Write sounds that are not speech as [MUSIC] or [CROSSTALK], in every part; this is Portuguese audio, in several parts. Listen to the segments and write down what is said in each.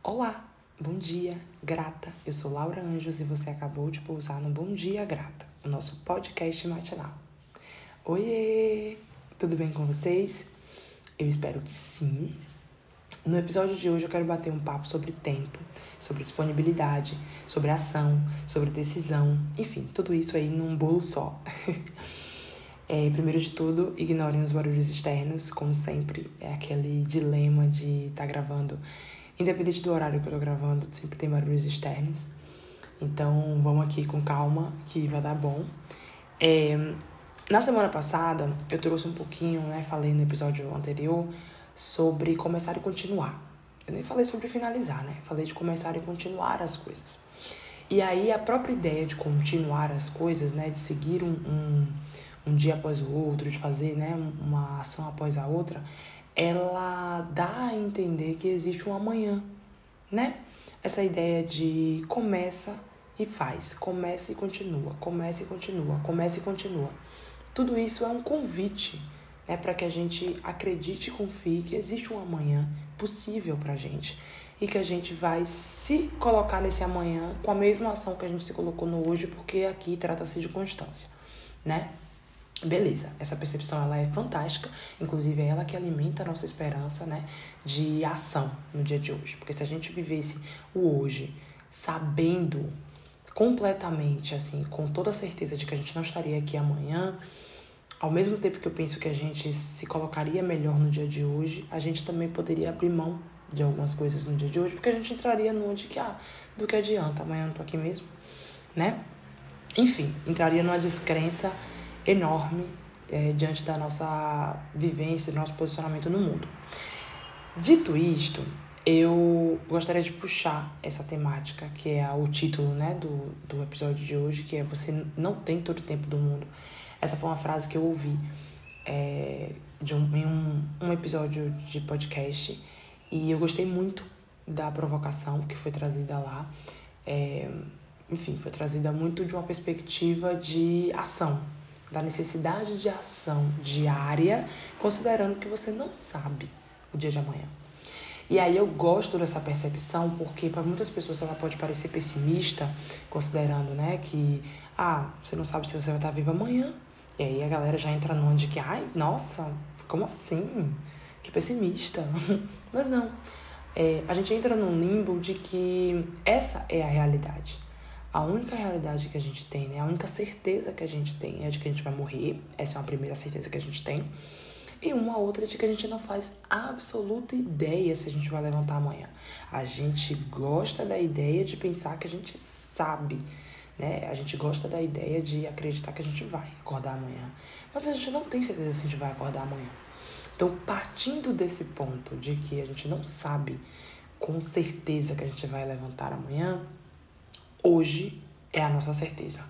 Olá, bom dia, grata. Eu sou Laura Anjos e você acabou de pousar no Bom Dia Grata, o nosso podcast matinal. Oiê! Tudo bem com vocês? Eu espero que sim. No episódio de hoje eu quero bater um papo sobre tempo, sobre disponibilidade, sobre ação, sobre decisão, enfim, tudo isso aí num bolo só. [LAUGHS] É, primeiro de tudo, ignorem os barulhos externos, como sempre. É aquele dilema de estar tá gravando Independente do horário que eu tô gravando, sempre tem barulhos externos. Então, vamos aqui com calma, que vai dar bom. É, na semana passada, eu trouxe um pouquinho, né? Falei no episódio anterior sobre começar e continuar. Eu nem falei sobre finalizar, né? Falei de começar e continuar as coisas. E aí, a própria ideia de continuar as coisas, né? De seguir um, um, um dia após o outro, de fazer, né? Uma ação após a outra, ela dá a entender que existe um amanhã, né? Essa ideia de começa e faz, começa e continua, começa e continua, começa e continua. Tudo isso é um convite, né, para que a gente acredite e confie que existe um amanhã possível pra gente e que a gente vai se colocar nesse amanhã com a mesma ação que a gente se colocou no hoje, porque aqui trata-se de constância, né? Beleza, essa percepção ela é fantástica, inclusive é ela que alimenta a nossa esperança, né, de ação no dia de hoje. Porque se a gente vivesse o hoje sabendo completamente, assim, com toda a certeza de que a gente não estaria aqui amanhã, ao mesmo tempo que eu penso que a gente se colocaria melhor no dia de hoje, a gente também poderia abrir mão de algumas coisas no dia de hoje, porque a gente entraria no de que, ah, do que adianta, amanhã eu não tô aqui mesmo, né? Enfim, entraria numa descrença enorme é, diante da nossa vivência, do nosso posicionamento no mundo. Dito isto, eu gostaria de puxar essa temática, que é o título né, do, do episódio de hoje, que é Você não tem todo o tempo do mundo. Essa foi uma frase que eu ouvi é, de um, em um, um episódio de podcast e eu gostei muito da provocação que foi trazida lá. É, enfim, foi trazida muito de uma perspectiva de ação, da necessidade de ação diária, considerando que você não sabe o dia de amanhã. E aí eu gosto dessa percepção porque para muitas pessoas ela pode parecer pessimista, considerando, né, que ah, você não sabe se você vai estar vivo amanhã. E aí a galera já entra num de que, ai, nossa, como assim? Que pessimista. [LAUGHS] Mas não. É, a gente entra num limbo de que essa é a realidade. A única realidade que a gente tem, né? A única certeza que a gente tem é de que a gente vai morrer. Essa é uma primeira certeza que a gente tem. E uma outra de que a gente não faz absoluta ideia se a gente vai levantar amanhã. A gente gosta da ideia de pensar que a gente sabe, né? A gente gosta da ideia de acreditar que a gente vai acordar amanhã. Mas a gente não tem certeza se a gente vai acordar amanhã. Então, partindo desse ponto de que a gente não sabe com certeza que a gente vai levantar amanhã, hoje é a nossa certeza.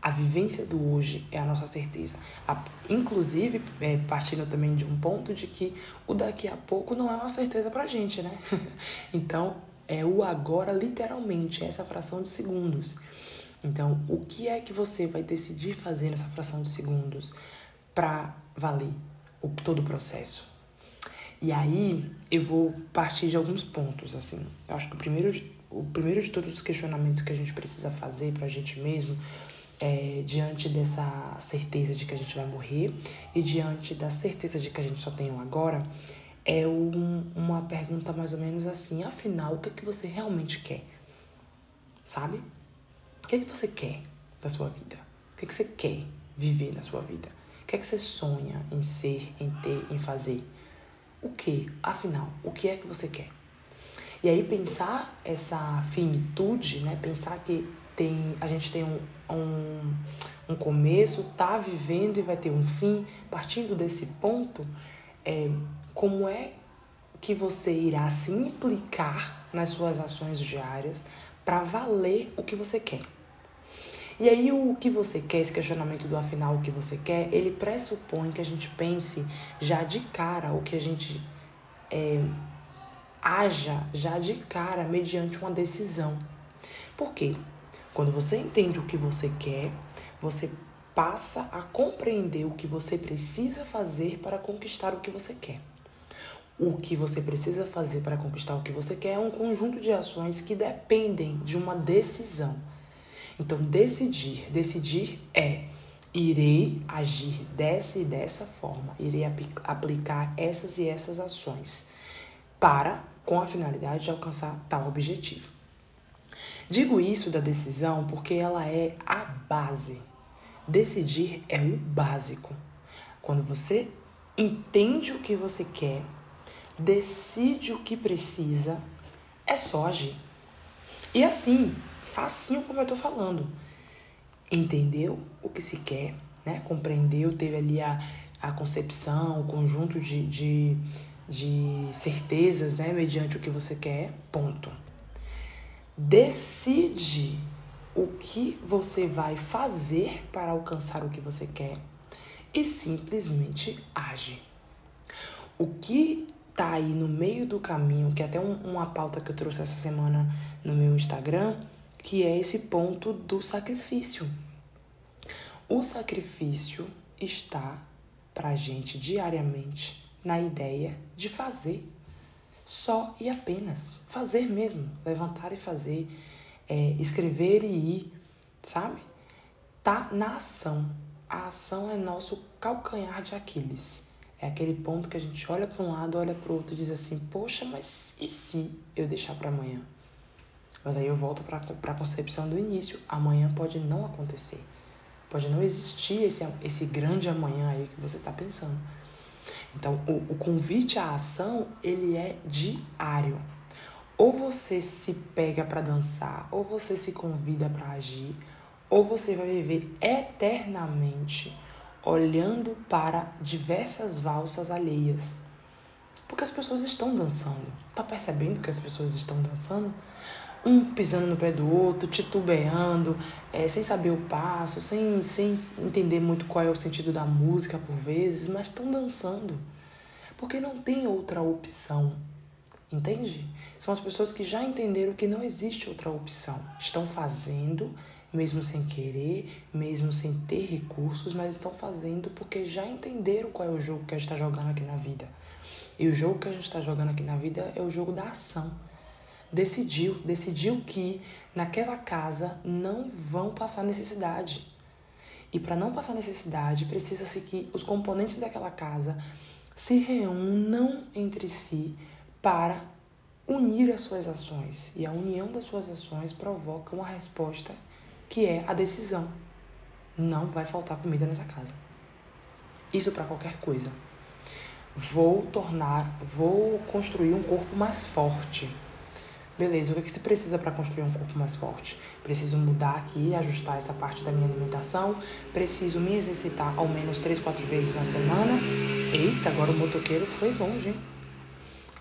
A vivência do hoje é a nossa certeza. A, inclusive, é, partindo também de um ponto de que o daqui a pouco não é uma certeza pra gente, né? [LAUGHS] então, é o agora, literalmente, é essa fração de segundos. Então, o que é que você vai decidir fazer nessa fração de segundos para valer o, todo o processo? E aí, eu vou partir de alguns pontos, assim. Eu acho que o primeiro de o primeiro de todos os questionamentos que a gente precisa fazer para a gente mesmo é, diante dessa certeza de que a gente vai morrer e diante da certeza de que a gente só tem um agora, é um, uma pergunta mais ou menos assim: afinal, o que, é que você realmente quer? Sabe? O que, é que você quer da sua vida? O que, é que você quer viver na sua vida? O que é que você sonha em ser, em ter, em fazer? O que? Afinal, o que é que você quer? E aí pensar essa finitude, né? Pensar que tem, a gente tem um, um, um começo, tá vivendo e vai ter um fim, partindo desse ponto, é, como é que você irá se implicar nas suas ações diárias para valer o que você quer. E aí o que você quer, esse questionamento do afinal o que você quer, ele pressupõe que a gente pense já de cara o que a gente é, haja já de cara mediante uma decisão. Por quê? Quando você entende o que você quer, você passa a compreender o que você precisa fazer para conquistar o que você quer. O que você precisa fazer para conquistar o que você quer é um conjunto de ações que dependem de uma decisão. Então, decidir, decidir é irei agir dessa e dessa forma, irei aplicar essas e essas ações para com a finalidade de alcançar tal objetivo. Digo isso da decisão porque ela é a base. Decidir é o básico. Quando você entende o que você quer, decide o que precisa, é só agir. E assim, facinho como eu tô falando. Entendeu o que se quer, né? Compreendeu, teve ali a, a concepção, o conjunto de, de, de certezas, né? Mediante o que você quer, ponto. Decide o que você vai fazer para alcançar o que você quer e simplesmente age. O que tá aí no meio do caminho, que é até um, uma pauta que eu trouxe essa semana no meu Instagram, que é esse ponto do sacrifício. O sacrifício está pra gente diariamente na ideia de fazer. Só e apenas. Fazer mesmo. Levantar e fazer. É, escrever e ir. Sabe? Tá na ação. A ação é nosso calcanhar de Aquiles. É aquele ponto que a gente olha para um lado, olha para o outro e diz assim: Poxa, mas e se eu deixar para amanhã? Mas aí eu volto para a concepção do início: amanhã pode não acontecer. Pode não existir esse, esse grande amanhã aí que você está pensando. Então, o, o convite à ação, ele é diário. Ou você se pega para dançar, ou você se convida para agir, ou você vai viver eternamente olhando para diversas valsas alheias. Porque as pessoas estão dançando. Tá percebendo que as pessoas estão dançando? Um pisando no pé do outro, titubeando, é, sem saber o passo, sem, sem entender muito qual é o sentido da música por vezes, mas estão dançando. Porque não tem outra opção. Entende? São as pessoas que já entenderam que não existe outra opção. Estão fazendo mesmo sem querer, mesmo sem ter recursos, mas estão fazendo porque já entenderam qual é o jogo que a gente está jogando aqui na vida. E o jogo que a gente está jogando aqui na vida é o jogo da ação. Decidiu, decidiu que naquela casa não vão passar necessidade. E para não passar necessidade, precisa-se que os componentes daquela casa se reúnam entre si para unir as suas ações. E a união das suas ações provoca uma resposta que é a decisão. Não vai faltar comida nessa casa. Isso para qualquer coisa. Vou tornar, vou construir um corpo mais forte. Beleza, o que, você precisa para construir um corpo mais forte? Preciso mudar aqui, ajustar essa parte da minha alimentação. Preciso me exercitar ao menos 3, 4 vezes na semana. Eita, agora o motoqueiro foi longe, hein?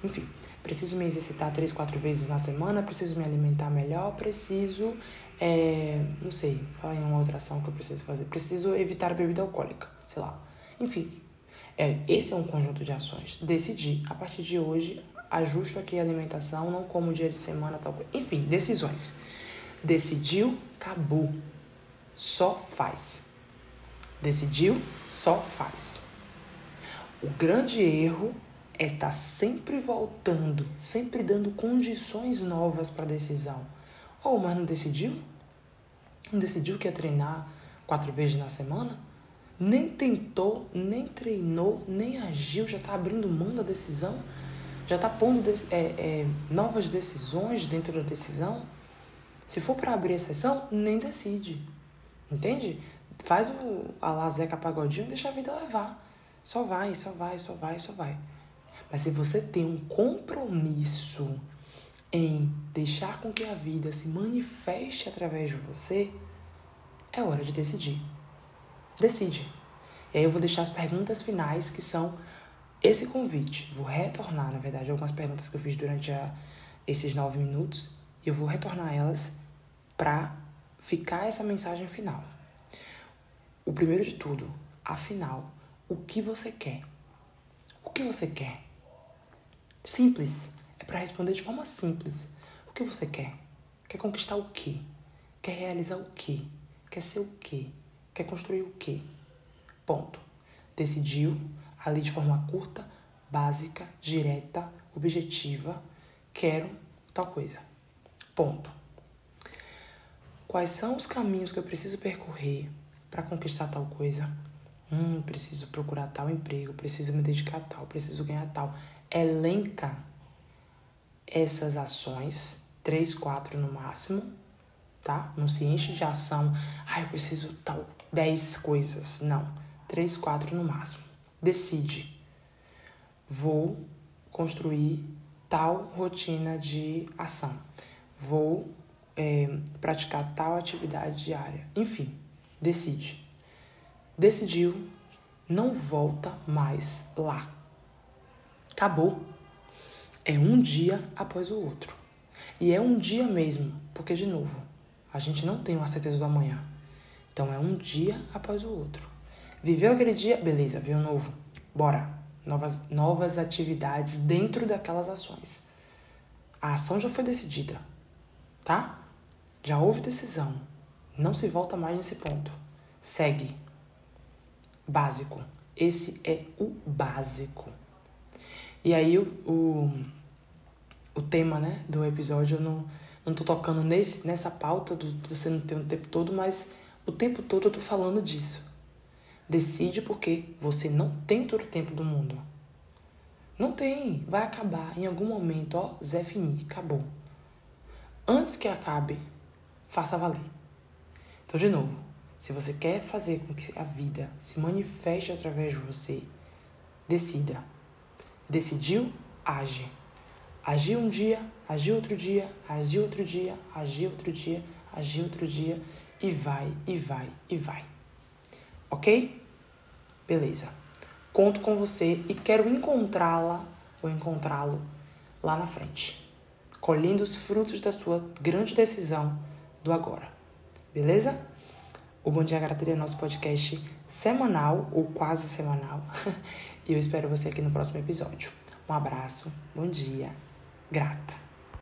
Enfim, preciso me exercitar 3, 4 vezes na semana. Preciso me alimentar melhor. Preciso é, não sei, fala em uma outra ação que eu preciso fazer. Preciso evitar a bebida alcoólica, sei lá. Enfim, é, esse é um conjunto de ações. Decidi, a partir de hoje, ajusto aqui a alimentação, não como dia de semana, tal coisa. Enfim, decisões. Decidiu, acabou. Só faz. Decidiu, só faz. O grande erro é estar sempre voltando, sempre dando condições novas para a decisão. Ou, oh, mas não decidiu? Não decidiu que ia treinar quatro vezes na semana? Nem tentou, nem treinou, nem agiu, já está abrindo mão da decisão? Já está pondo é, é, novas decisões dentro da decisão? Se for para abrir exceção, nem decide. Entende? Faz o a Lazeca Pagodinho e deixa a vida levar. Só vai, só vai, só vai, só vai. Mas se você tem um compromisso em deixar com que a vida se manifeste através de você, é hora de decidir. Decide. E aí eu vou deixar as perguntas finais que são esse convite. Vou retornar, na verdade, algumas perguntas que eu fiz durante a, esses nove minutos. E eu vou retornar elas para ficar essa mensagem final. O primeiro de tudo, afinal, o que você quer? O que você quer? Simples. É para responder de forma simples. O que você quer? Quer conquistar o quê? Quer realizar o quê? Quer ser o quê? Quer construir o quê? Ponto. Decidiu, ali de forma curta, básica, direta, objetiva. Quero tal coisa. Ponto. Quais são os caminhos que eu preciso percorrer para conquistar tal coisa? Hum, preciso procurar tal emprego, preciso me dedicar a tal, preciso ganhar tal. Elenca essas ações, três, quatro no máximo, tá? Não se enche de ação, ah, eu preciso tal, dez coisas. Não, três, quatro no máximo. Decide. Vou construir tal rotina de ação. Vou é, praticar tal atividade diária. Enfim, decide. Decidiu, não volta mais lá. Acabou. É um dia após o outro. E é um dia mesmo, porque, de novo, a gente não tem uma certeza do amanhã. Então é um dia após o outro. Viveu aquele dia, beleza, viu novo. Bora. Novas, novas atividades dentro daquelas ações. A ação já foi decidida, tá? Já houve decisão. Não se volta mais nesse ponto. Segue. Básico. Esse é o básico. E aí o, o, o tema né, do episódio, eu não, não tô tocando nesse, nessa pauta do, você não ter um tempo todo, mas o tempo todo eu tô falando disso. Decide porque você não tem todo o tempo do mundo. Não tem. Vai acabar em algum momento, ó, Zé Fini, acabou. Antes que acabe, faça valer. Então, de novo, se você quer fazer com que a vida se manifeste através de você, decida. Decidiu, age. Agir um dia, agir outro dia, agir outro dia, agir outro dia, agir outro dia, e vai, e vai, e vai. Ok? Beleza. Conto com você e quero encontrá-la ou encontrá-lo lá na frente, colhendo os frutos da sua grande decisão do agora. Beleza? O Bom Dia Grataria é nosso podcast semanal ou quase semanal. [LAUGHS] e eu espero você aqui no próximo episódio. Um abraço, bom dia, grata.